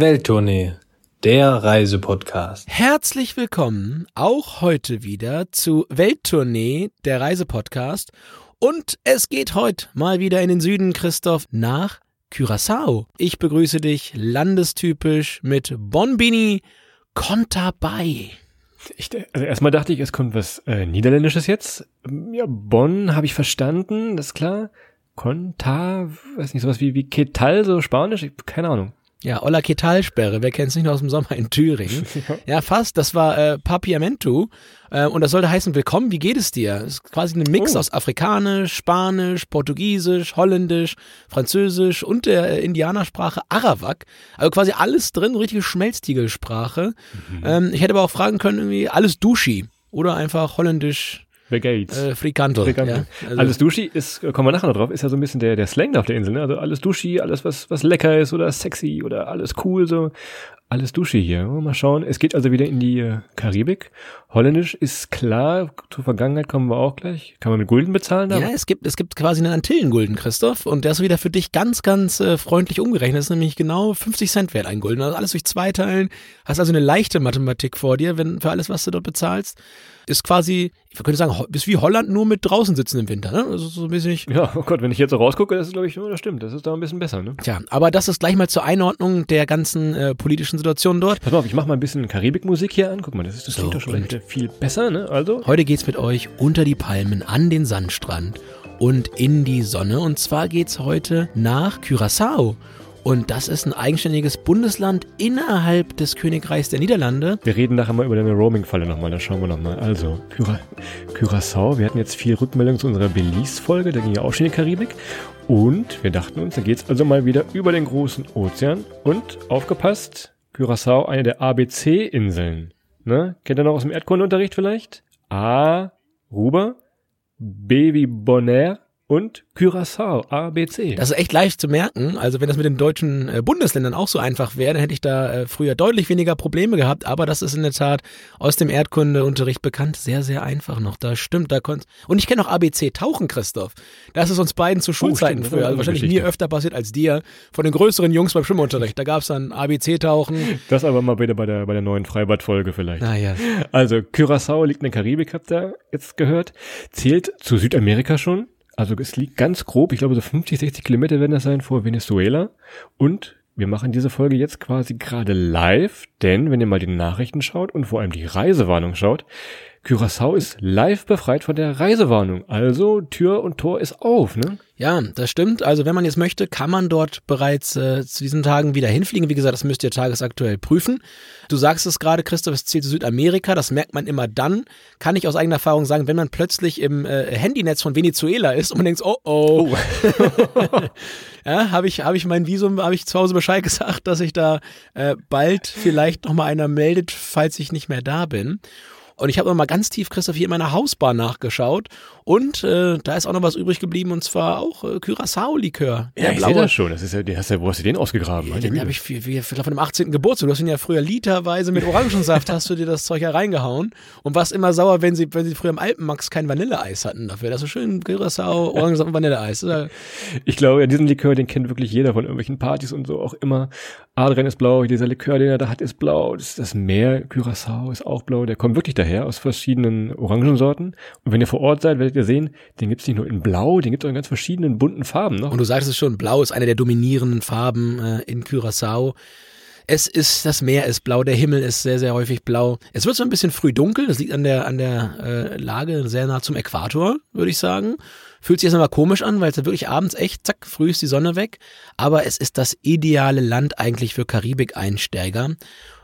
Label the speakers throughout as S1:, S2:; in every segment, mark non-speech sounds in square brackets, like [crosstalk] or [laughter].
S1: Welttournee, der Reisepodcast.
S2: Herzlich willkommen auch heute wieder zu Welttournee, der Reisepodcast. Und es geht heute mal wieder in den Süden, Christoph, nach Curaçao. Ich begrüße dich landestypisch mit Bonbini Contabay.
S3: Ich, also erstmal dachte ich, es kommt was äh, Niederländisches jetzt. Ja, Bonn habe ich verstanden, das ist klar. Conta, weiß nicht, sowas wie, wie Ketal, so Spanisch, ich, keine Ahnung.
S2: Ja, Olla Ketalsperre, wer kennt es nicht noch aus dem Sommer in Thüringen? [laughs] ja, fast, das war äh, Papiamentu äh, und das sollte heißen, willkommen, wie geht es dir? Das ist quasi ein Mix oh. aus Afrikanisch, Spanisch, Portugiesisch, Holländisch, Französisch und der äh, Indianersprache Arawak. Also quasi alles drin, richtige Schmelztiegelsprache. Mhm. Ähm, ich hätte aber auch fragen können, irgendwie alles Duschi oder einfach Holländisch,
S3: The Gates.
S2: Äh, Frikanto.
S3: Frikanto. Ja, also alles Duschi ist, kommen wir nachher noch drauf, ist ja so ein bisschen der, der Slang auf der Insel, ne? Also alles Duschi, alles was, was lecker ist oder sexy oder alles cool, so. Alles Duschi hier. Mal schauen. Es geht also wieder in die äh, Karibik. Holländisch ist klar. Zur Vergangenheit kommen wir auch gleich. Kann man mit Gulden bezahlen?
S2: Da? Ja, es gibt, es gibt quasi einen Antillengulden, Christoph. Und der ist wieder für dich ganz, ganz äh, freundlich umgerechnet. Das ist nämlich genau 50 Cent wert, ein Gulden. Also alles durch zwei teilen. Hast also eine leichte Mathematik vor dir, wenn, für alles, was du dort bezahlst ist quasi, ich könnte sagen, ist wie Holland nur mit draußen sitzen im Winter, ne? Also so ein bisschen.
S3: Ja, oh Gott, wenn ich jetzt so rausgucke, das ist, glaube ich, oh, das stimmt, das ist da ein bisschen besser, ne?
S2: Tja, aber das ist gleich mal zur Einordnung der ganzen äh, politischen Situation dort.
S3: Pass mal auf, ich mache mal ein bisschen Karibikmusik hier an. Guck mal, das, ist, das so, klingt doch schon viel besser, ne? Also.
S2: Heute geht's mit euch unter die Palmen an den Sandstrand und in die Sonne. Und zwar geht's heute nach Curaçao. Und das ist ein eigenständiges Bundesland innerhalb des Königreichs der Niederlande.
S3: Wir reden nachher mal über deine Roaming-Falle nochmal, da schauen wir nochmal. Also, Cura Curaçao, wir hatten jetzt viel Rückmeldung zu unserer Belize-Folge, da ging ja auch schon in die Karibik. Und wir dachten uns, da geht's also mal wieder über den großen Ozean. Und aufgepasst, Curaçao, eine der ABC-Inseln. Ne? Kennt ihr noch aus dem Erdkundeunterricht vielleicht? A, Ruber, B wie Bonaire, und Curaçao, ABC.
S2: Das ist echt leicht zu merken. Also wenn das mit den deutschen äh, Bundesländern auch so einfach wäre, dann hätte ich da äh, früher deutlich weniger Probleme gehabt. Aber das ist in der Tat aus dem Erdkundeunterricht bekannt. Sehr, sehr einfach noch. Da stimmt, da konnt Und ich kenne auch ABC Tauchen, Christoph. Das ist uns beiden zu oh, Schulzeiten oh, früher. Also wahrscheinlich Geschichte. mir öfter passiert als dir. Von den größeren Jungs beim Schwimmunterricht. Da gab es dann ABC Tauchen.
S3: Das aber mal wieder bei der, bei der neuen Freibad-Folge vielleicht.
S2: Naja.
S3: Also Curaçao liegt in der Karibik, habt ihr jetzt gehört. Zählt zu Südamerika schon also es liegt ganz grob, ich glaube so 50, 60 Kilometer werden das sein vor Venezuela. Und wir machen diese Folge jetzt quasi gerade live, denn wenn ihr mal die Nachrichten schaut und vor allem die Reisewarnung schaut, Curaçao ist live befreit von der Reisewarnung. Also Tür und Tor ist auf, ne?
S2: Ja, das stimmt. Also wenn man jetzt möchte, kann man dort bereits äh, zu diesen Tagen wieder hinfliegen. Wie gesagt, das müsst ihr tagesaktuell prüfen. Du sagst es gerade, Christoph, es zählt zu Südamerika. Das merkt man immer dann. Kann ich aus eigener Erfahrung sagen, wenn man plötzlich im äh, Handynetz von Venezuela ist und man denkt, oh oh. oh. [laughs] [laughs] ja, habe ich, hab ich mein Visum, habe ich zu Hause Bescheid [laughs] gesagt, dass ich da äh, bald vielleicht nochmal einer meldet, falls ich nicht mehr da bin. Und ich habe mal ganz tief, Christoph, hier in meiner Hausbar nachgeschaut. Und äh, da ist auch noch was übrig geblieben, und zwar auch äh, Curaçao-Likör.
S3: Ja, ich sehe das schon. Das ist ja, hast ja, wo hast du den ausgegraben?
S2: Ja, den habe ich für, für, für, von dem 18. Geburtstag. Du hast ihn ja früher literweise mit Orangensaft, [laughs] hast du dir das Zeug ja reingehauen. Und warst immer sauer, wenn sie, wenn sie früher im Alpenmax kein Vanilleeis hatten dafür. Das ist so schön Curaçao, Orangensaft und Vanilleeis. [laughs]
S3: Ich glaube, ja, diesen Likör, den kennt wirklich jeder von irgendwelchen Partys und so auch immer. Adrian ist blau, dieser Likör, den er da hat, ist blau. Das, das Meer, Curaçao ist auch blau. Der kommt wirklich daher aus verschiedenen Orangensorten. Und wenn ihr vor Ort seid, werdet ihr sehen, den gibt's nicht nur in blau, den gibt's auch in ganz verschiedenen bunten Farben. Ne?
S2: Und du sagst es schon, blau ist eine der dominierenden Farben äh, in Curaçao. Es ist, das Meer ist blau, der Himmel ist sehr, sehr häufig blau. Es wird so ein bisschen früh dunkel, das liegt an der, an der äh, Lage sehr nah zum Äquator, würde ich sagen. Fühlt sich jetzt nochmal komisch an, weil es wirklich abends echt, zack, früh ist die Sonne weg. Aber es ist das ideale Land eigentlich für Karibik-Einsteiger.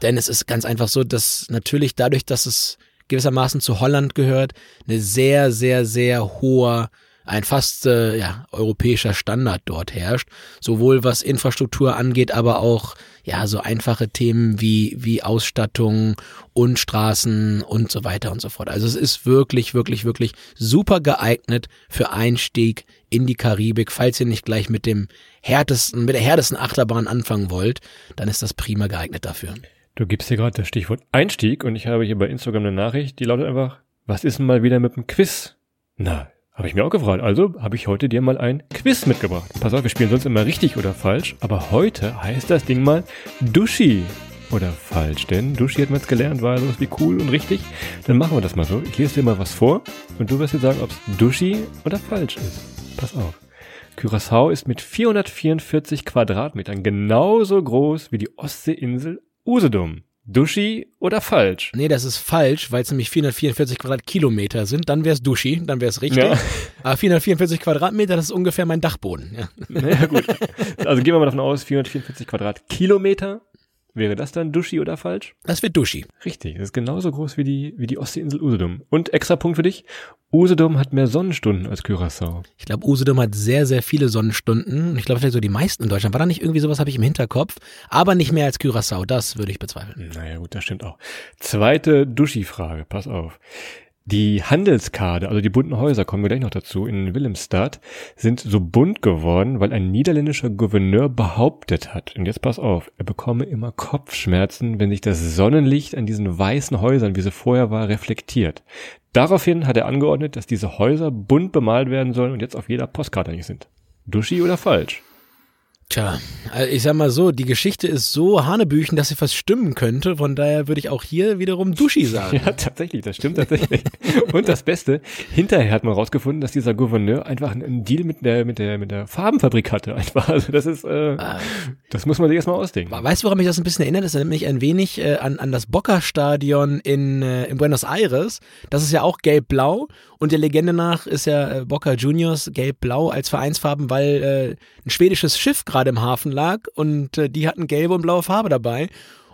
S2: Denn es ist ganz einfach so, dass natürlich dadurch, dass es gewissermaßen zu Holland gehört, eine sehr, sehr, sehr hoher ein fast äh, ja, europäischer Standard dort herrscht, sowohl was Infrastruktur angeht, aber auch ja so einfache Themen wie wie Ausstattung und Straßen und so weiter und so fort. Also es ist wirklich wirklich wirklich super geeignet für Einstieg in die Karibik, falls ihr nicht gleich mit dem härtesten mit der härtesten Achterbahn anfangen wollt, dann ist das prima geeignet dafür.
S3: Du gibst hier gerade das Stichwort Einstieg und ich habe hier bei Instagram eine Nachricht, die lautet einfach, was ist denn mal wieder mit dem Quiz? Na, Habe ich mir auch gefragt. Also habe ich heute dir mal ein Quiz mitgebracht. Pass auf, wir spielen sonst immer richtig oder falsch, aber heute heißt das Ding mal Duschi oder falsch. Denn Duschi hat man jetzt gelernt, war sowas wie cool und richtig. Dann machen wir das mal so. Ich lese dir mal was vor und du wirst dir sagen, ob es Duschi oder falsch ist. Pass auf. Curaçao ist mit 444 Quadratmetern genauso groß wie die Ostseeinsel Usedom. Duschi oder falsch?
S2: Nee, das ist falsch, weil es nämlich 444 Quadratkilometer sind. Dann wäre es Duschi, dann wäre es richtig. Ja. Aber 444 Quadratmeter, das ist ungefähr mein Dachboden. Ja. [laughs]
S3: Naja, gut. Also gehen wir mal davon aus, 444 Quadratkilometer Wäre das dann Duschi oder falsch?
S2: Das wird Duschi.
S3: Richtig, das ist genauso groß wie die, wie die Ostseeinsel Usedom. Und extra Punkt für dich, Usedom hat mehr Sonnenstunden als Curaçao.
S2: Ich glaube, Usedom hat sehr, sehr viele Sonnenstunden. Ich glaube, vielleicht so die meisten in Deutschland. War da nicht irgendwie sowas, habe ich im Hinterkopf. Aber nicht mehr als Curaçao, das würde ich bezweifeln.
S3: Naja gut, das stimmt auch. Zweite Duschi-Frage, pass auf. Die Handelskade, also die bunten Häuser, kommen wir gleich noch dazu, in Willemstad, sind so bunt geworden, weil ein niederländischer Gouverneur behauptet hat, und jetzt pass auf, er bekomme immer Kopfschmerzen, wenn sich das Sonnenlicht an diesen weißen Häusern, wie sie vorher war, reflektiert. Daraufhin hat er angeordnet, dass diese Häuser bunt bemalt werden sollen und jetzt auf jeder Postkarte nicht sind. Duschi oder falsch?
S2: Tja, also ich sag mal so, die Geschichte ist so hanebüchen, dass sie fast stimmen könnte. Von daher würde ich auch hier wiederum Duschi [laughs] sagen.
S3: Ja, tatsächlich, das stimmt tatsächlich. Und das Beste, hinterher hat man rausgefunden, dass dieser Gouverneur einfach einen Deal mit der, mit der, mit der Farbenfabrik hatte. Einfach. Also das ist, äh, ah. das muss man sich erstmal ausdenken.
S2: Weißt du, woran mich das ein bisschen erinnert? Das erinnert mich ein wenig äh, an, an das Boca-Stadion in, äh, in Buenos Aires. Das ist ja auch gelb-blau. Und der Legende nach ist ja äh, Boca Juniors gelb-blau als Vereinsfarben, weil äh, ein schwedisches Schiff gerade im Hafen lag und äh, die hatten gelbe und blaue Farbe dabei.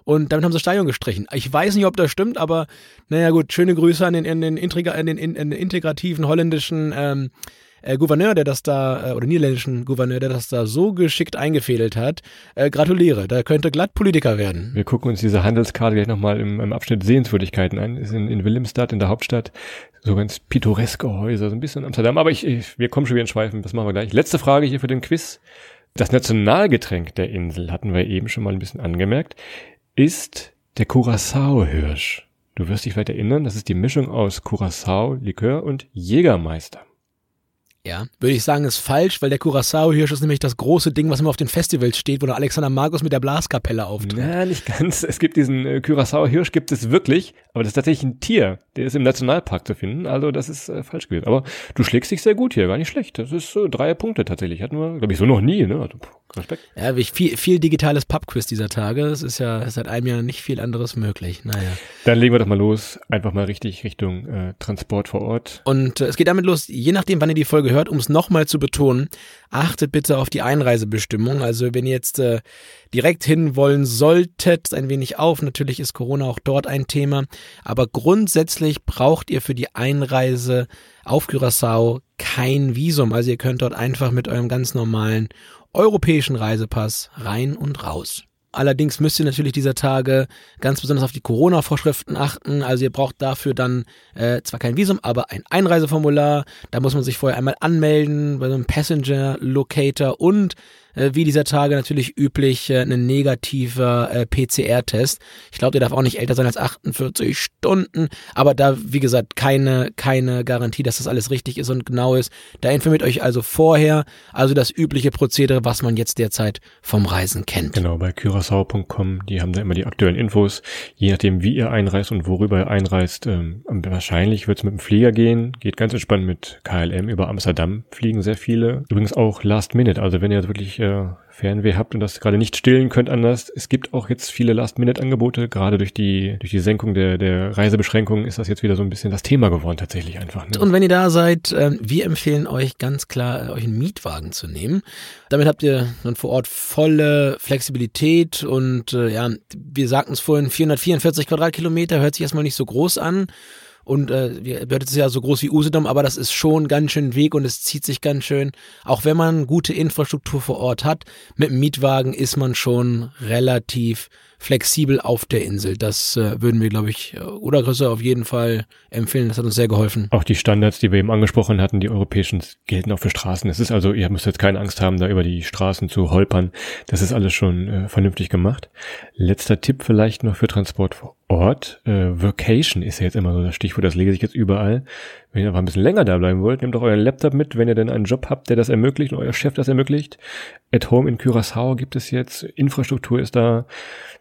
S2: Und damit haben sie das Stadion gestrichen. Ich weiß nicht, ob das stimmt, aber naja gut, schöne Grüße an den, an den, Integra an den, in, an den integrativen holländischen ähm, äh, Gouverneur, der das da, äh, oder niederländischen Gouverneur, der das da so geschickt eingefädelt hat. Äh, gratuliere, da könnte glatt Politiker werden.
S3: Wir gucken uns diese Handelskarte gleich nochmal im, im Abschnitt Sehenswürdigkeiten an. Ist in, in Willemstad, in der Hauptstadt, so ganz pittoreske Häuser, so ein bisschen Amsterdam. Aber ich, ich, wir kommen schon wieder in Schweifen, das machen wir gleich. Letzte Frage hier für den Quiz. Das Nationalgetränk der Insel, hatten wir eben schon mal ein bisschen angemerkt, ist der Curacao-Hirsch. Du wirst dich vielleicht erinnern, das ist die Mischung aus Curacao, Likör und Jägermeister.
S2: Ja, würde ich sagen, ist falsch, weil der Curacao-Hirsch ist nämlich das große Ding, was immer auf den Festivals steht, wo der Alexander Markus mit der Blaskapelle auftritt.
S3: Na, nicht ganz. Es gibt diesen äh, Curacao-Hirsch, gibt es wirklich, aber das ist tatsächlich ein Tier. Der ist im Nationalpark zu finden, also das ist äh, falsch gewesen. Aber du schlägst dich sehr gut hier, gar nicht schlecht. Das ist äh, drei Punkte tatsächlich. Hatten wir, glaube ich, so noch nie, ne? Also,
S2: Respekt. Ja, viel, viel digitales Pubquiz dieser Tage. Es ist ja seit einem Jahr nicht viel anderes möglich. Naja.
S3: Dann legen wir doch mal los. Einfach mal richtig Richtung äh, Transport vor Ort.
S2: Und äh, es geht damit los, je nachdem, wann ihr die Folge hört, um es nochmal zu betonen, achtet bitte auf die Einreisebestimmung. Also wenn ihr jetzt äh, direkt hin wollen solltet, ein wenig auf. Natürlich ist Corona auch dort ein Thema. Aber grundsätzlich braucht ihr für die Einreise auf Curaçao kein Visum. Also ihr könnt dort einfach mit eurem ganz normalen europäischen Reisepass rein und raus. Allerdings müsst ihr natürlich dieser Tage ganz besonders auf die Corona-Vorschriften achten. Also ihr braucht dafür dann äh, zwar kein Visum, aber ein Einreiseformular. Da muss man sich vorher einmal anmelden bei so einem Passenger Locator und äh, wie dieser Tage natürlich üblich, äh, ein negativer äh, PCR-Test. Ich glaube, der darf auch nicht älter sein als 48 Stunden, aber da, wie gesagt, keine, keine Garantie, dass das alles richtig ist und genau ist. Da informiert euch also vorher, also das übliche Prozedere, was man jetzt derzeit vom Reisen kennt.
S3: Genau, bei curacao.com, die haben da immer die aktuellen Infos, je nachdem, wie ihr einreist und worüber ihr einreist. Ähm, wahrscheinlich wird es mit dem Flieger gehen, geht ganz entspannt mit KLM über Amsterdam, fliegen sehr viele. Übrigens auch Last Minute, also wenn ihr wirklich äh, Fernweh habt und das gerade nicht stillen könnt anders. Es gibt auch jetzt viele Last-Minute-Angebote. Gerade durch die, durch die Senkung der, der Reisebeschränkungen ist das jetzt wieder so ein bisschen das Thema geworden tatsächlich einfach.
S2: Ne? Und wenn ihr da seid, äh, wir empfehlen euch ganz klar, äh, euch einen Mietwagen zu nehmen. Damit habt ihr dann vor Ort volle Flexibilität und äh, ja, wir sagten es vorhin, 444 Quadratkilometer hört sich erstmal nicht so groß an. Und äh, hört es ja so groß wie Usedom, aber das ist schon ganz schön Weg und es zieht sich ganz schön. Auch wenn man gute Infrastruktur vor Ort hat, mit dem Mietwagen ist man schon relativ flexibel auf der Insel. Das äh, würden wir, glaube ich, äh, oder Größe auf jeden Fall empfehlen. Das hat uns sehr geholfen.
S3: Auch die Standards, die wir eben angesprochen hatten, die europäischen, gelten auch für Straßen. Es ist also, ihr müsst jetzt keine Angst haben, da über die Straßen zu holpern. Das ist alles schon äh, vernünftig gemacht. Letzter Tipp vielleicht noch für Transport vor Ort. Äh, Vacation ist ja jetzt immer so das Stichwort, das lese ich jetzt überall. Wenn ihr aber ein bisschen länger da bleiben wollt, nehmt doch euren Laptop mit, wenn ihr denn einen Job habt, der das ermöglicht und euer Chef das ermöglicht. At Home in Curaçao gibt es jetzt, Infrastruktur ist da,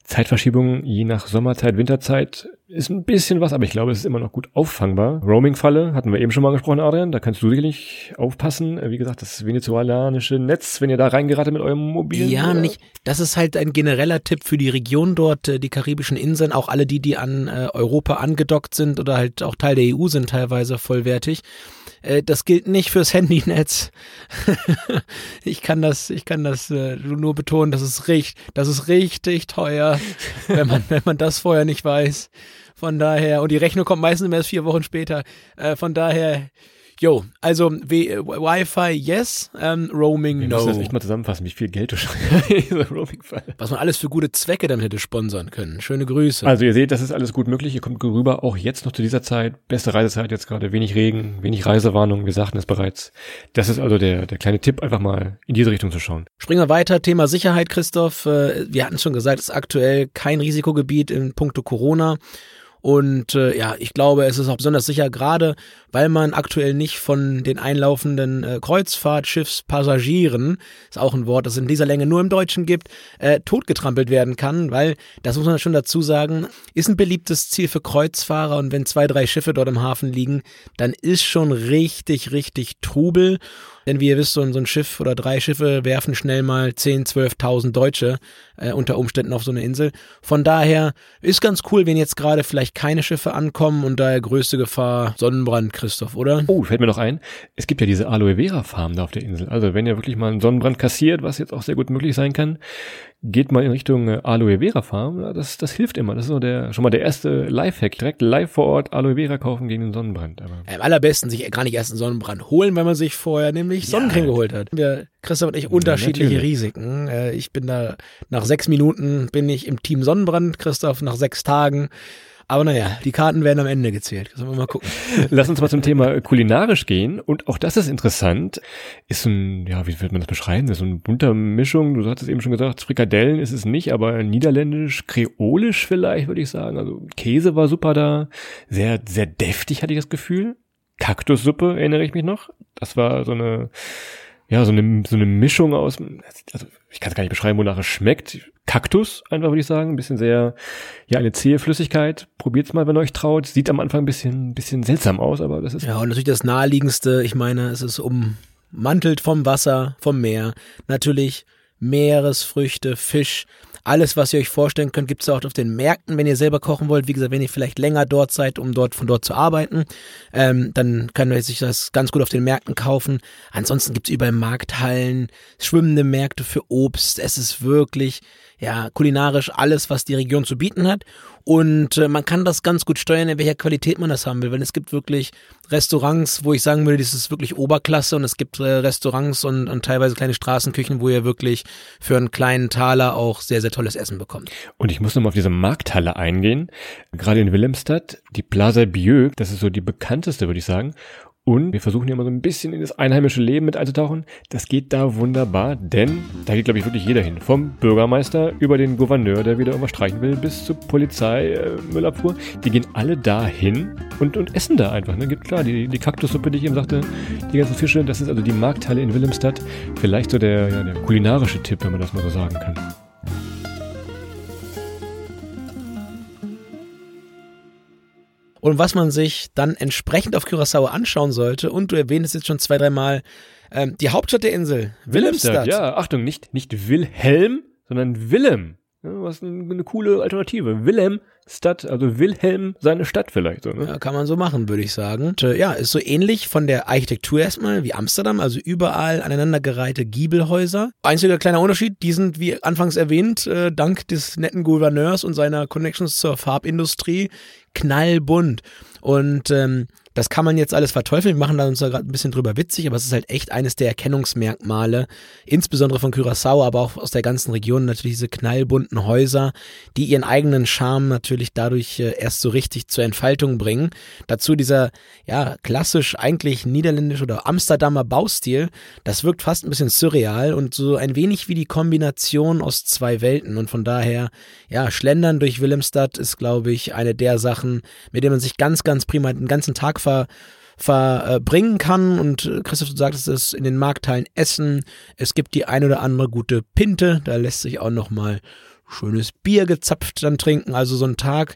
S3: Zeitverschiebung je nach Sommerzeit, Winterzeit ist ein bisschen was, aber ich glaube, es ist immer noch gut auffangbar. Roaming-Falle hatten wir eben schon mal gesprochen, Adrian, da kannst du sicherlich aufpassen. Wie gesagt, das venezolanische Netz, wenn ihr da reingeratet mit eurem mobilen.
S2: Ja, oder? nicht. Das ist halt ein genereller Tipp für die Region dort, äh, die karibischen Inseln, auch alle die, die an äh, Europa angedockt sind oder halt auch Teil der EU sind teilweise vollwertig. Äh, das gilt nicht fürs Handynetz. [laughs] ich kann das, ich kann das äh, nur betonen, das ist richtig, das ist richtig teuer, [laughs] wenn man, wenn man das vorher nicht weiß. Von daher, und die Rechnung kommt meistens erst vier Wochen später. Äh, von daher, Jo, also Wi-Fi yes, ähm, Roaming
S3: Wir
S2: no.
S3: müssen das echt mal zusammenfassen, wie viel Geld du schon. [laughs]
S2: Was man alles für gute Zwecke damit hätte sponsern können. Schöne Grüße.
S3: Also ihr seht, das ist alles gut möglich. Ihr kommt rüber, auch jetzt noch zu dieser Zeit. Beste Reisezeit jetzt gerade. Wenig Regen, wenig Reisewarnung. Wir sagten es bereits. Das ist also der, der kleine Tipp, einfach mal in diese Richtung zu schauen.
S2: Springen wir weiter. Thema Sicherheit, Christoph. Äh, Wir hatten schon gesagt, es ist aktuell kein Risikogebiet in puncto Corona. Und äh, ja, ich glaube, es ist auch besonders sicher, gerade weil man aktuell nicht von den einlaufenden äh, Kreuzfahrtschiffspassagieren, ist auch ein Wort, das es in dieser Länge nur im Deutschen gibt, äh, totgetrampelt werden kann, weil, das muss man schon dazu sagen, ist ein beliebtes Ziel für Kreuzfahrer und wenn zwei, drei Schiffe dort im Hafen liegen, dann ist schon richtig, richtig Trubel. Denn wie ihr wisst, so ein, Schiff oder drei Schiffe werfen schnell mal 10, 12.000 Deutsche äh, unter Umständen auf so eine Insel. Von daher ist ganz cool, wenn jetzt gerade vielleicht keine Schiffe ankommen und daher größte Gefahr Sonnenbrand, Christoph, oder?
S3: Oh, fällt mir noch ein. Es gibt ja diese Aloe Vera Farm da auf der Insel. Also wenn ihr wirklich mal einen Sonnenbrand kassiert, was jetzt auch sehr gut möglich sein kann, geht mal in Richtung äh, Aloe Vera Farm. Ja, Das, das hilft immer. Das ist so der, schon mal der erste Lifehack. Direkt live vor Ort Aloe Vera kaufen gegen den Sonnenbrand. Aber
S2: Am allerbesten sich gar nicht erst einen Sonnenbrand holen, wenn man sich vorher nämlich Sonnencreme geholt hat. Wir, Christoph und ich, unterschiedliche
S3: natürlich.
S2: Risiken. Äh, Ich bin da, nach sechs Minuten bin ich im Team Sonnenbrand, Christoph nach sechs Tagen. Aber naja, die Karten werden am Ende gezählt. Sollen wir mal gucken. [laughs]
S3: Lass uns mal zum Thema kulinarisch gehen. Und auch das ist interessant. Ist so ein, ja, wie wird man das beschreiben? Das ist so eine bunte Mischung. Du hast es eben schon gesagt, Frikadellen ist es nicht, aber niederländisch, kreolisch vielleicht, würde ich sagen. Also Käse war super da. Sehr, sehr deftig hatte ich das Gefühl. Kaktussuppe erinnere ich mich noch. Das war so eine, ja, so eine, so eine Mischung aus, also ich kann es gar nicht beschreiben, wonach es schmeckt. Kaktus, einfach würde ich sagen. Ein bisschen sehr, ja, eine zähe Flüssigkeit. Probiert's mal, wenn euch traut. Sieht am Anfang ein bisschen, bisschen seltsam aus, aber das ist
S2: Ja, und natürlich das naheliegendste, ich meine, es ist ummantelt vom Wasser, vom Meer. Natürlich Meeresfrüchte, Fisch, alles, was ihr euch vorstellen könnt, gibt's auch auf den Märkten, wenn ihr selber kochen wollt. Wie gesagt, wenn ihr vielleicht länger dort seid, um dort von dort zu arbeiten, ähm, dann könnt ihr sich das ganz gut auf den Märkten kaufen. Ansonsten gibt's überall Markthallen, schwimmende Märkte für Obst. Es ist wirklich, ja, kulinarisch alles, was die Region zu bieten hat. Und äh, man kann das ganz gut steuern, in welcher Qualität man das haben will. Weil es gibt wirklich Restaurants, wo ich sagen würde, das ist wirklich Oberklasse. Und es gibt äh, Restaurants und, und teilweise kleine Straßenküchen, wo ihr wirklich für einen kleinen Taler auch sehr, sehr tolles Essen bekommt.
S3: Und ich muss nochmal auf diese Markthalle eingehen. Gerade in Wilhelmstadt, die Plaza Bieux, das ist so die bekannteste, würde ich sagen. Und wir versuchen hier mal so ein bisschen in das einheimische Leben mit einzutauchen. Das geht da wunderbar, denn da geht, glaube ich, wirklich jeder hin. Vom Bürgermeister über den Gouverneur, der wieder irgendwas streichen will, bis zur Polizei, äh, Müllabfuhr. Die gehen alle da hin und, und essen da einfach. Ne? Gibt klar, die, die Kaktussuppe, die ich eben sagte, die ganzen Fische, das ist also die Markthalle in Wilhelmstadt. Vielleicht so der, ja, der kulinarische Tipp, wenn man das mal so sagen kann.
S2: Und was man sich dann entsprechend auf Curaçao anschauen sollte, und du erwähntest jetzt schon zwei, dreimal, ähm, die Hauptstadt der Insel, Wilhelmstadt.
S3: Ja, Achtung, nicht, nicht Wilhelm, sondern Willem. Ja, was eine, eine coole Alternative. Wilhelm Stadt, also Wilhelm seine Stadt vielleicht so, ne?
S2: Ja, kann man so machen, würde ich sagen. Und, äh, ja, ist so ähnlich von der Architektur erstmal wie Amsterdam, also überall aneinandergereihte Giebelhäuser. Einziger kleiner Unterschied, die sind, wie anfangs erwähnt, äh, dank des netten Gouverneurs und seiner Connections zur Farbindustrie knallbunt. Und ähm, Das kann man jetzt alles verteufeln. Wir machen da uns da gerade ein bisschen drüber witzig, aber es ist halt echt eines der Erkennungsmerkmale, insbesondere von Curaçao, aber auch aus der ganzen Region natürlich diese knallbunten Häuser, die ihren eigenen Charme natürlich dadurch äh, erst so richtig zur Entfaltung bringen. Dazu dieser, ja, klassisch eigentlich niederländisch oder Amsterdamer Baustil. Das wirkt fast ein bisschen surreal und so ein wenig wie die Kombination aus zwei Welten und von daher, ja, Schlendern durch Willemstad ist, glaube ich, eine der Sachen, mit denen man sich ganz, ganz prima den ganzen Tag ver verbringen kann. Und äh, Christoph, du sagtest es in den Marktteilen Essen. Es gibt die ein oder andere gute Pinte. Da lässt sich auch noch mal schönes Bier gezapft dann trinken. Also so ein Tag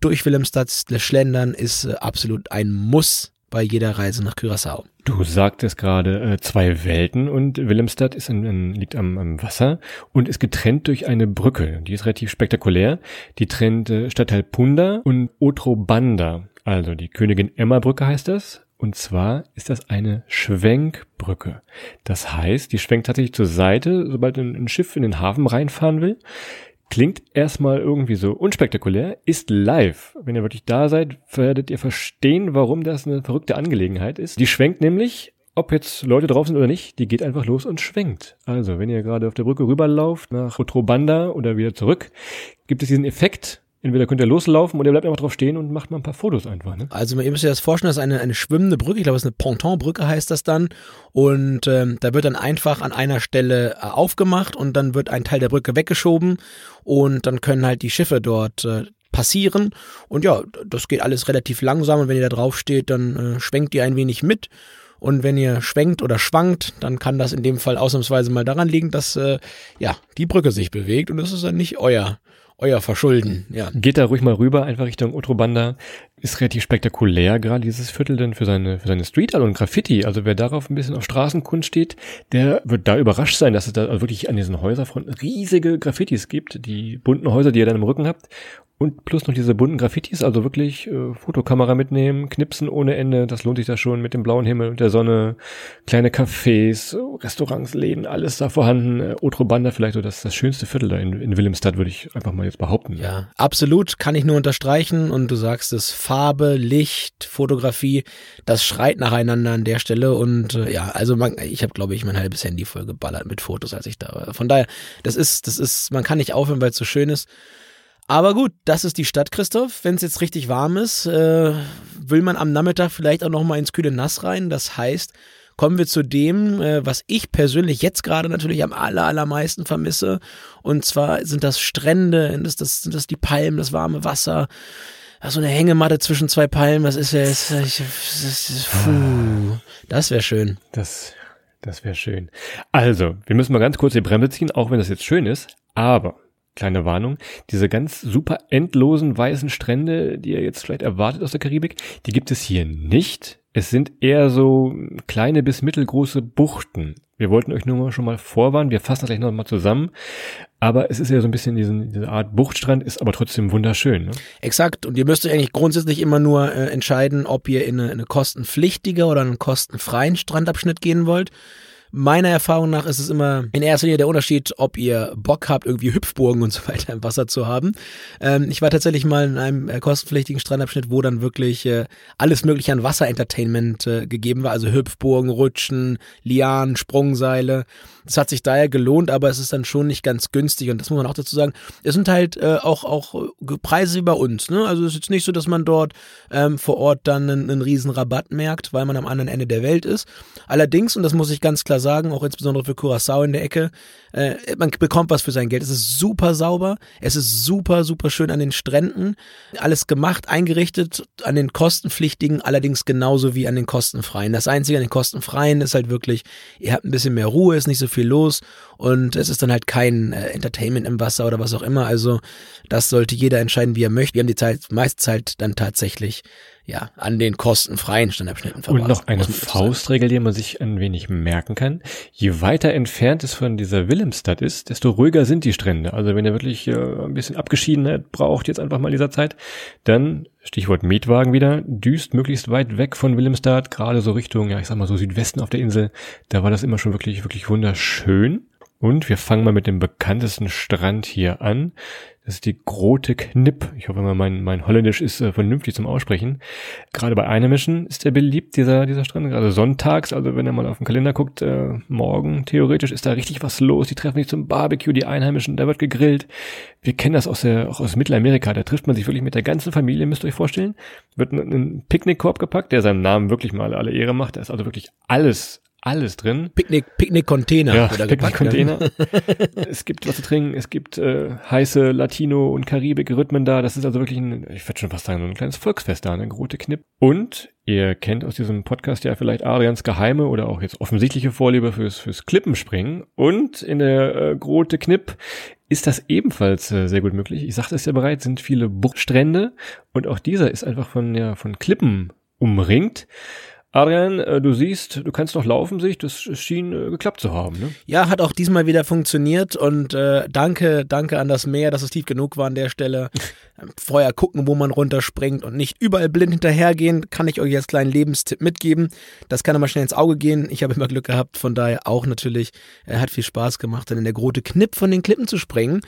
S2: durch Wilhelmstadt schlendern ist äh, absolut ein Muss bei jeder Reise nach Curaçao.
S3: Du sagtest gerade äh, zwei Welten und Willemstad ist in, in, liegt am, am, Wasser und ist getrennt durch eine Brücke. Die ist relativ spektakulär. Die trennt äh, Stadtteil Punda und Otrobanda. Also die Königin Emma Brücke heißt das. Und zwar ist das eine Schwenkbrücke. Das heißt, die schwenkt tatsächlich zur Seite, sobald ein, Schiff in den Hafen reinfahren will. Klingt erstmal irgendwie so unspektakulär, ist live. Wenn ihr wirklich da seid, werdet ihr verstehen, warum das eine verrückte Angelegenheit ist. Die schwenkt nämlich, ob jetzt Leute drauf sind oder nicht, die geht einfach los und schwenkt. Also, wenn ihr gerade auf der Brücke rüberlauft nach Otrobanda oder wieder zurück, gibt es diesen Effekt, Entweder könnt ihr loslaufen oder ihr bleibt einfach drauf stehen und macht mal ein paar Fotos einfach. Ne?
S2: Also ihr müsst euch das vorstellen, das ist eine, eine schwimmende Brücke, ich glaube, es ist eine Pontonbrücke heißt das dann. Und ähm, da wird dann einfach an einer Stelle äh, aufgemacht und dann wird ein Teil der Brücke weggeschoben und dann können halt die Schiffe dort äh, passieren. Und ja, das geht alles relativ langsam und wenn ihr da drauf steht, dann äh, schwenkt ihr ein wenig mit. Und wenn ihr schwenkt oder schwankt, dann kann das in dem Fall ausnahmsweise mal daran liegen, dass äh, ja die Brücke sich bewegt und das ist dann nicht euer euer Verschulden, ja.
S3: Geht da ruhig mal rüber, einfach Richtung Otrobanda. Ist relativ spektakulär, gerade dieses Viertel denn für seine, für seine Street Art und Graffiti. Also wer darauf ein bisschen auf Straßenkunst steht, der wird da überrascht sein, dass es da wirklich an diesen Häuserfronten riesige Graffitis gibt. Die bunten Häuser, die ihr dann im Rücken habt. Und plus noch diese bunten Graffitis, also wirklich äh, Fotokamera mitnehmen, knipsen ohne Ende, das lohnt sich da schon mit dem blauen Himmel und der Sonne, kleine Cafés, Restaurants, Läden, alles da vorhanden. Äh, Otrobanda vielleicht so das, das schönste Viertel da in, in Wilhelmstadt, würde ich einfach mal jetzt behaupten.
S2: Ja, absolut, kann ich nur unterstreichen und du sagst es, Farbe, Licht, Fotografie, das schreit nacheinander an der Stelle und äh, ja, also man, ich habe glaube ich mein halbes Handy voll geballert mit Fotos, als ich da war. Von daher, das ist, das ist, man kann nicht aufhören, weil es so schön ist. Aber gut, das ist die Stadt, Christoph. Wenn es jetzt richtig warm ist, äh, will man am Nachmittag vielleicht auch noch mal ins kühle Nass rein. Das heißt, kommen wir zu dem, äh, was ich persönlich jetzt gerade natürlich am aller, allermeisten vermisse. Und zwar sind das Strände, das, das, sind das die Palmen, das warme Wasser. So eine Hängematte zwischen zwei Palmen, das ist ja jetzt, ich, das, ist, puh, das wäre schön.
S3: Das, das wäre schön. Also, wir müssen mal ganz kurz die Bremse ziehen, auch wenn das jetzt schön ist. Aber kleine Warnung, diese ganz super endlosen weißen Strände, die ihr jetzt vielleicht erwartet aus der Karibik, die gibt es hier nicht. Es sind eher so kleine bis mittelgroße Buchten. Wir wollten euch nur mal schon mal vorwarnen, wir fassen das gleich noch mal zusammen. Aber es ist ja so ein bisschen diesen, diese Art Buchtstrand, ist aber trotzdem wunderschön. Ne?
S2: Exakt. Und ihr müsst euch eigentlich grundsätzlich immer nur äh, entscheiden, ob ihr in eine, eine kostenpflichtige oder einen kostenfreien Strandabschnitt gehen wollt. Meiner Erfahrung nach ist es immer in erster Linie der Unterschied, ob ihr Bock habt, irgendwie Hüpfburgen und so weiter im Wasser zu haben. Ähm, ich war tatsächlich mal in einem äh, kostenpflichtigen Strandabschnitt, wo dann wirklich äh, alles mögliche an Wasserentertainment äh, gegeben war. Also Hüpfburgen, Rutschen, Lianen, Sprungseile. Das hat sich daher gelohnt, aber es ist dann schon nicht ganz günstig und das muss man auch dazu sagen. Es sind halt äh, auch, auch äh, Preise wie bei uns. Ne? Also es ist jetzt nicht so, dass man dort ähm, vor Ort dann einen, einen riesen Rabatt merkt, weil man am anderen Ende der Welt ist. Allerdings, und das muss ich ganz klar sagen, auch insbesondere für Curacao in der Ecke, äh, man bekommt was für sein Geld. Es ist super sauber, es ist super, super schön an den Stränden. Alles gemacht, eingerichtet, an den kostenpflichtigen, allerdings genauso wie an den kostenfreien. Das Einzige an den kostenfreien ist halt wirklich, ihr habt ein bisschen mehr Ruhe, ist nicht so viel viel los und es ist dann halt kein äh, Entertainment im Wasser oder was auch immer. Also das sollte jeder entscheiden, wie er möchte. Wir haben die Zeit, meiste Zeit dann tatsächlich ja, an den kostenfreien Standabschnitten
S3: verbracht. Und noch eine Faustregel, die man sich ein wenig merken kann. Je weiter entfernt es von dieser Wilhelmstadt ist, desto ruhiger sind die Strände. Also wenn ihr wirklich äh, ein bisschen Abgeschiedenheit braucht jetzt einfach mal dieser Zeit, dann Stichwort Mietwagen wieder, düst möglichst weit weg von Wilhelmstadt, gerade so Richtung, ja, ich sag mal so Südwesten auf der Insel. Da war das immer schon wirklich, wirklich wunderschön. Und wir fangen mal mit dem bekanntesten Strand hier an. Das ist die Grote Knipp. Ich hoffe mal, mein, mein Holländisch ist äh, vernünftig zum Aussprechen. Gerade bei Einheimischen ist der beliebt, dieser, dieser Strand. Gerade sonntags, also wenn er mal auf den Kalender guckt, äh, morgen theoretisch ist da richtig was los. Die treffen sich zum Barbecue, die Einheimischen, da wird gegrillt. Wir kennen das aus der, auch aus Mittelamerika. Da trifft man sich wirklich mit der ganzen Familie, müsst ihr euch vorstellen. Wird ein, ein Picknickkorb gepackt, der seinem Namen wirklich mal alle Ehre macht. Da ist also wirklich alles alles drin.
S2: Picknick, Picknick-Container.
S3: Ja, Picknick-Container. [laughs] es gibt was zu trinken, es gibt äh, heiße Latino- und Karibik-Rhythmen da. Das ist also wirklich ein, ich würde schon fast sagen, ein kleines Volksfest da, eine große Knipp. Und ihr kennt aus diesem Podcast ja vielleicht Adrians geheime oder auch jetzt offensichtliche Vorliebe fürs, fürs Klippenspringen. Und in der äh, Grote Knipp ist das ebenfalls äh, sehr gut möglich. Ich sagte es ja bereits, sind viele Buchtstrände und auch dieser ist einfach von, ja, von Klippen umringt. Adrian, äh, du siehst, du kannst noch laufen, sich, das schien äh, geklappt zu haben. Ne?
S2: Ja, hat auch diesmal wieder funktioniert und äh, danke, danke an das Meer, dass es tief genug war an der Stelle. [laughs] Vorher gucken, wo man runterspringt und nicht überall blind hinterhergehen, kann ich euch jetzt kleinen Lebenstipp mitgeben. Das kann immer schnell ins Auge gehen. Ich habe immer Glück gehabt, von daher auch natürlich, äh, hat viel Spaß gemacht, dann in der große Knipp von den Klippen zu springen.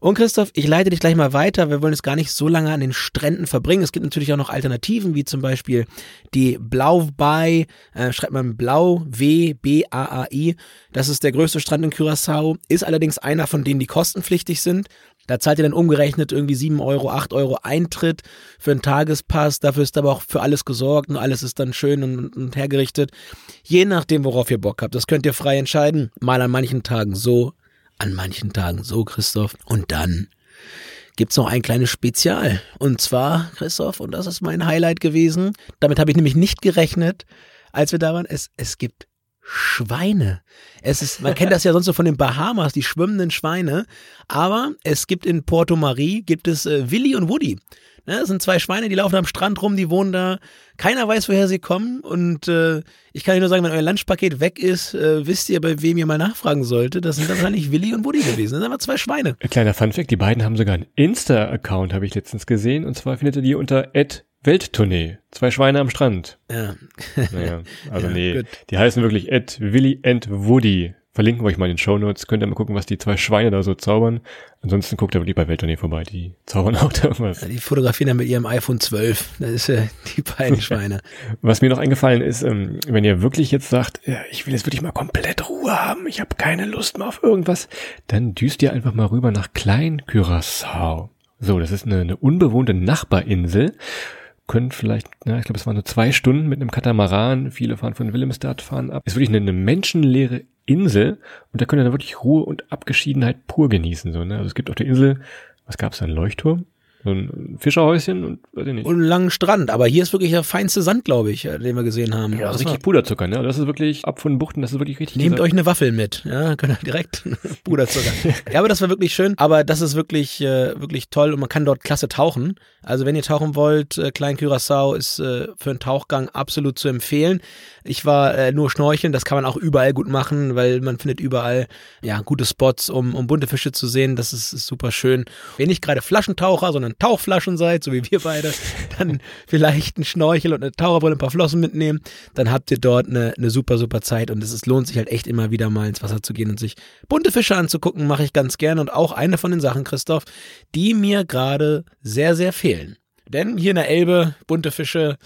S2: Und Christoph, ich leite dich gleich mal weiter. Wir wollen es gar nicht so lange an den Stränden verbringen. Es gibt natürlich auch noch Alternativen, wie zum Beispiel die Blaubay, äh, schreibt man Blau, W, B, A, A, I. Das ist der größte Strand in Curaçao, ist allerdings einer von denen, die kostenpflichtig sind. Da zahlt ihr dann umgerechnet irgendwie 7 Euro, 8 Euro Eintritt für einen Tagespass. Dafür ist aber auch für alles gesorgt und alles ist dann schön und, und hergerichtet. Je nachdem, worauf ihr Bock habt. Das könnt ihr frei entscheiden. Mal an manchen Tagen so, an manchen Tagen so, Christoph. Und dann gibt's noch ein kleines Spezial. Und zwar, Christoph, und das ist mein Highlight gewesen, damit habe ich nämlich nicht gerechnet, als wir da waren, es, es gibt Schweine. Es ist, man kennt das ja sonst so von den Bahamas, die schwimmenden Schweine. Aber es gibt in Porto Marie, gibt es äh, Willy und Woody. Ne, das sind zwei Schweine, die laufen am Strand rum, die wohnen da. Keiner weiß, woher sie kommen. Und äh, ich kann Ihnen nur sagen, wenn euer Lunchpaket weg ist, äh, wisst ihr, bei wem ihr mal nachfragen solltet. Das sind wahrscheinlich Willi und Woody gewesen. Das sind aber zwei Schweine.
S3: Ein kleiner Funfact, die beiden haben sogar einen Insta-Account, habe ich letztens gesehen. Und zwar findet ihr die unter Welttournee. Zwei Schweine am Strand.
S2: Ja.
S3: Naja, also [laughs]
S2: Ja,
S3: nee,
S2: gut.
S3: die heißen wirklich Ed Willy and Woody. Verlinken wir euch mal in den Show Notes. Könnt ihr mal gucken, was die zwei Schweine da so zaubern. Ansonsten guckt ihr wirklich bei Welttournee vorbei. Die zaubern [laughs] auch da was.
S2: Die fotografieren dann mit ihrem iPhone 12. Das ist äh, die beiden [laughs] Schweine.
S3: Was mir noch eingefallen ist, ähm, wenn ihr wirklich jetzt sagt, ja, ich will jetzt wirklich mal komplett Ruhe haben, ich habe keine Lust mehr auf irgendwas, dann düst ihr einfach mal rüber nach Klein Curaçao. So, das ist eine, eine unbewohnte Nachbarinsel. Könnt vielleicht, na, ich glaube, es waren nur zwei Stunden mit einem Katamaran. Viele fahren von Willemstad, fahren ab. Ist wirklich eine, eine menschenleere Insel und da könnt ihr dann wirklich Ruhe und Abgeschiedenheit pur genießen. So, ne? Also es gibt auf der Insel, was gab's da, ein Leuchtturm? So ein Fischerhäuschen und weiß ich nicht.
S2: Und einen langen Strand. Aber hier ist wirklich der feinste Sand, glaube ich, äh, den wir gesehen haben.
S3: Ja,
S2: Das war-
S3: richtig Puderzucker, ne? Das ist wirklich ab von Buchten, das ist wirklich richtig.
S2: Nehmt euch eine Waffel mit, ja, [laughs] könnt ihr direkt [laughs] Puderzucker. ja, aber das war wirklich schön, aber das ist wirklich äh, wirklich toll und man kann dort klasse tauchen. Also wenn ihr tauchen wollt, äh, Klein Curaçao ist äh, für einen Tauchgang absolut zu empfehlen. Ich war äh, nur schnorcheln, das kann man auch überall gut machen, weil man findet überall ja gute Spots, um, um bunte Fische zu sehen. Das ist, ist super schön. Wenn nicht gerade Flaschentaucher, sondern Tauchflaschen seid, so wie wir beide, dann [laughs] vielleicht ein Schnorchel und eine Taucherbrille, ein paar Flossen mitnehmen. Dann habt ihr dort eine, eine super, super Zeit und es ist, lohnt sich halt echt immer wieder mal ins Wasser zu gehen und sich bunte Fische anzugucken, mache ich ganz gerne. Und auch eine von den Sachen, Christoph, die mir gerade sehr, sehr fehlen. Denn hier in der Elbe, bunte Fische,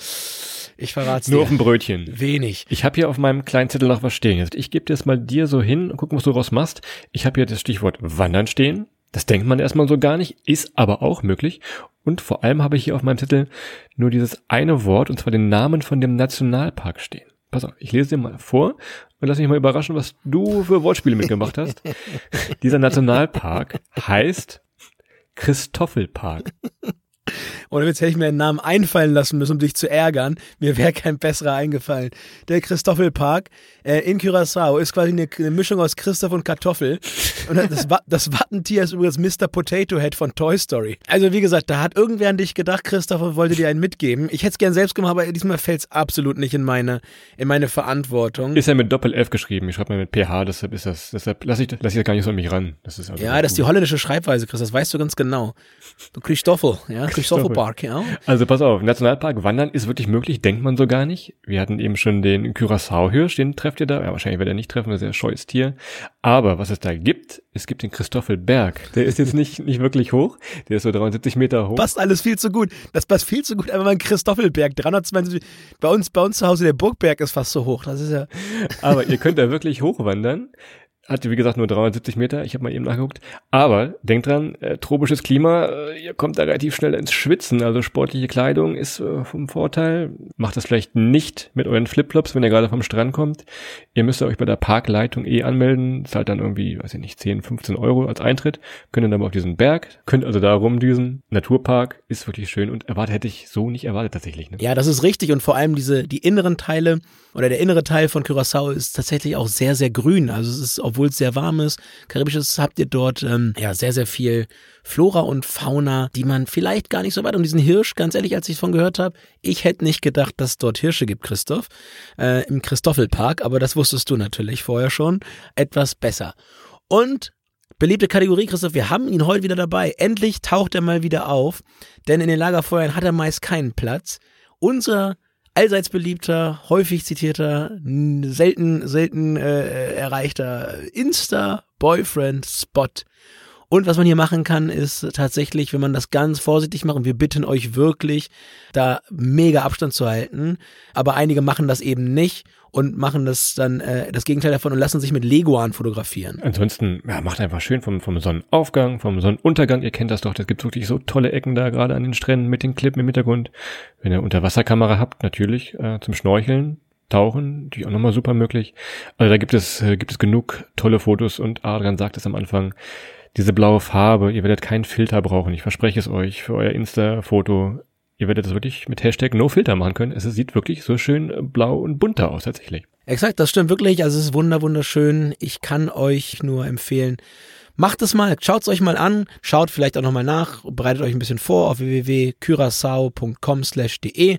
S2: ich verrat's
S3: Nur
S2: dir.
S3: auf dem Brötchen.
S2: Wenig.
S3: Ich habe hier auf meinem kleinen Zettel noch was stehen. Jetzt, ich gebe dir das mal dir so hin und gucken, was du daraus machst. Ich habe hier das Stichwort Wandern stehen. Das denkt man erstmal so gar nicht, ist aber auch möglich. Und vor allem habe ich hier auf meinem Zettel nur dieses eine Wort, und zwar den Namen von dem Nationalpark stehen. Pass auf, ich lese dir mal vor und lass mich mal überraschen, was du für Wortspiele mitgemacht hast. [laughs] Dieser Nationalpark heißt Christoffelpark.
S2: Oder jetzt hätte ich mir einen Namen einfallen lassen müssen, um dich zu ärgern. Mir wäre kein besserer eingefallen. Der Christoffelpark äh, in Curaçao ist quasi eine, eine Mischung aus Christoph und Kartoffel. Und das, das Wattentier ist übrigens Mr. Potato Head von Toy Story. Also wie gesagt, da hat irgendwer an dich gedacht, Christoph, und wollte dir einen mitgeben. Ich hätte es gern selbst gemacht, aber diesmal fällt es absolut nicht in meine, in meine Verantwortung.
S3: Ist ja mit Doppel-F geschrieben. Ich schreibe mal mit PH, deshalb ist das, deshalb lasse ich, lass ich das gar nicht so an mich ran. Das ist also
S2: ja, das ist die holländische Schreibweise, Chris, das weißt du ganz genau. Du Christoffel, ja, Christoffelpark. Nationalpark, ja.
S3: Also pass auf, Nationalpark wandern ist wirklich möglich, denkt man so gar nicht. Wir hatten eben schon den Curaçao-Hirsch, den trefft ihr da. Ja, wahrscheinlich wird er nicht treffen, das ist ein scheues Tier. Aber was es da gibt, es gibt den Christoffelberg. Der ist jetzt nicht, nicht wirklich hoch, der ist so 73 Meter hoch.
S2: Passt alles viel zu gut. Das passt viel zu gut. Einfach mal ein Christoffelberg, 320. Bei uns, bei uns zu Hause der Burgberg ist fast so hoch. Das ist ja.
S3: Aber ihr könnt da wirklich hochwandern. Hat, wie gesagt, nur 370 Meter. Ich habe mal eben nachgeguckt. Aber denkt dran, äh, tropisches Klima, äh, ihr kommt da relativ schnell ins Schwitzen. Also sportliche Kleidung ist äh, vom Vorteil. Macht das vielleicht nicht mit euren Flipflops, wenn ihr gerade vom Strand kommt. Ihr müsst euch bei der Parkleitung eh anmelden. Zahlt dann irgendwie, weiß ich nicht, 10, 15 Euro als Eintritt. Könnt dann mal auf diesen Berg. Könnt also da rumdüsen. Naturpark ist wirklich schön und erwartet hätte ich so nicht erwartet tatsächlich. Ne?
S2: Ja, das ist richtig. Und vor allem diese, die inneren Teile oder der innere Teil von Curaçao ist tatsächlich auch sehr, sehr grün. Also es ist, obwohl es sehr warm ist, karibisches habt ihr dort ähm, ja sehr, sehr viel Flora und Fauna, die man vielleicht gar nicht so weit. Und diesen Hirsch, ganz ehrlich, als ich von gehört habe, ich hätte nicht gedacht, dass es dort Hirsche gibt, Christoph, äh, im Christoffelpark, aber das wusstest du natürlich vorher schon etwas besser. Und Beliebte Kategorie, Christoph, wir haben ihn heute wieder dabei. Endlich taucht er mal wieder auf, denn in den Lagerfeuern hat er meist keinen Platz. Unser allseits beliebter, häufig zitierter, selten, selten äh, erreichter Insta-Boyfriend-Spot. Und was man hier machen kann, ist tatsächlich, wenn man das ganz vorsichtig macht, und wir bitten euch wirklich, da mega Abstand zu halten. Aber einige machen das eben nicht und machen das dann äh, das Gegenteil davon und lassen sich mit Leguan fotografieren.
S3: Ansonsten, ja, macht einfach schön vom, vom Sonnenaufgang, vom Sonnenuntergang. Ihr kennt das doch, das gibt wirklich so tolle Ecken da gerade an den Stränden mit den Klippen im Hintergrund. Wenn ihr Unterwasserkamera habt, natürlich äh, zum Schnorcheln, Tauchen, natürlich auch nochmal super möglich. Also da gibt es, äh, gibt es genug tolle Fotos und Adrian sagt es am Anfang, diese blaue Farbe, ihr werdet keinen Filter brauchen, ich verspreche es euch, für euer Insta-Foto. Ihr werdet das wirklich mit Hashtag NoFilter machen können. Es sieht wirklich so schön blau und bunter aus tatsächlich.
S2: Exakt, das stimmt wirklich. Also es ist wunder wunderschön. Ich kann euch nur empfehlen, Macht es mal, schaut es euch mal an, schaut vielleicht auch nochmal nach, bereitet euch ein bisschen vor auf www.curacao.com/de.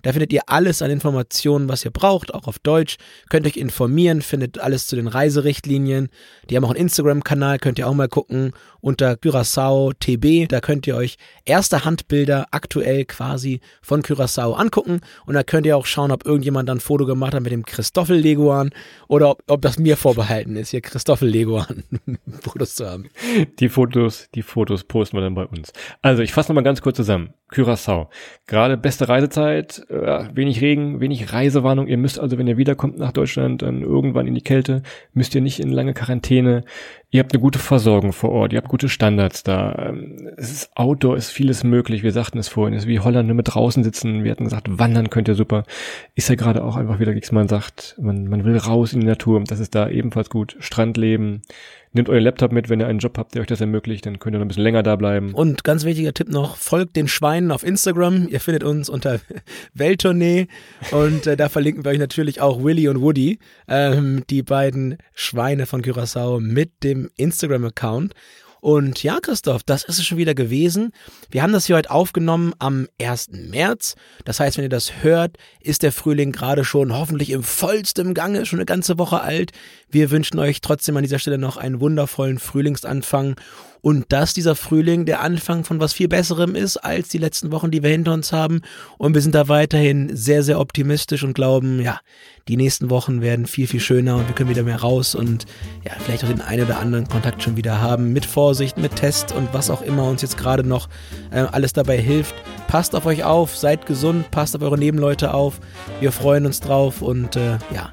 S2: Da findet ihr alles an Informationen, was ihr braucht, auch auf Deutsch. Könnt euch informieren, findet alles zu den Reiserichtlinien. Die haben auch einen Instagram-Kanal, könnt ihr auch mal gucken unter Curaçao TB. Da könnt ihr euch erste Handbilder aktuell quasi von Curaçao angucken und da könnt ihr auch schauen, ob irgendjemand dann ein Foto gemacht hat mit dem Christoffel Leguan oder ob, ob das mir vorbehalten ist, hier Christoffel Leguan [laughs] Fotos zu haben.
S3: Die Fotos, die Fotos posten wir dann bei uns. Also ich fasse nochmal ganz kurz zusammen. Curaçao. Gerade beste Reisezeit, äh, wenig Regen, wenig Reisewarnung. Ihr müsst also, wenn ihr wiederkommt nach Deutschland, dann irgendwann in die Kälte, müsst ihr nicht in lange Quarantäne. Ihr habt eine gute Versorgung vor Ort, ihr habt gute Standards da. Ähm, es ist Outdoor, ist vieles möglich. Wir sagten es vorhin, es ist wie Holland nur mit draußen sitzen. Wir hatten gesagt, wandern könnt ihr super. Ist ja gerade auch einfach wieder, wie man sagt, man, man will raus in die Natur. Das ist da ebenfalls gut. Strandleben. Nehmt euren Laptop mit, wenn ihr einen Job habt, der euch das ermöglicht, dann könnt ihr noch ein bisschen länger da bleiben.
S2: Und ganz wichtiger Tipp noch, folgt den Schweinen auf Instagram. Ihr findet uns unter [laughs] Welttournee und äh, da verlinken wir euch natürlich auch Willy und Woody, ähm, die beiden Schweine von Curaçao mit dem Instagram-Account. Und ja, Christoph, das ist es schon wieder gewesen. Wir haben das hier heute aufgenommen am 1. März. Das heißt, wenn ihr das hört, ist der Frühling gerade schon hoffentlich im vollsten Gange, schon eine ganze Woche alt. Wir wünschen euch trotzdem an dieser Stelle noch einen wundervollen Frühlingsanfang und dass dieser Frühling der Anfang von was viel Besserem ist als die letzten Wochen, die wir hinter uns haben. Und wir sind da weiterhin sehr, sehr optimistisch und glauben, ja, die nächsten Wochen werden viel, viel schöner und wir können wieder mehr raus und ja, vielleicht auch den einen oder anderen Kontakt schon wieder haben. Mit Vorsicht, mit Test und was auch immer uns jetzt gerade noch äh, alles dabei hilft. Passt auf euch auf, seid gesund, passt auf eure Nebenleute auf. Wir freuen uns drauf und äh, ja,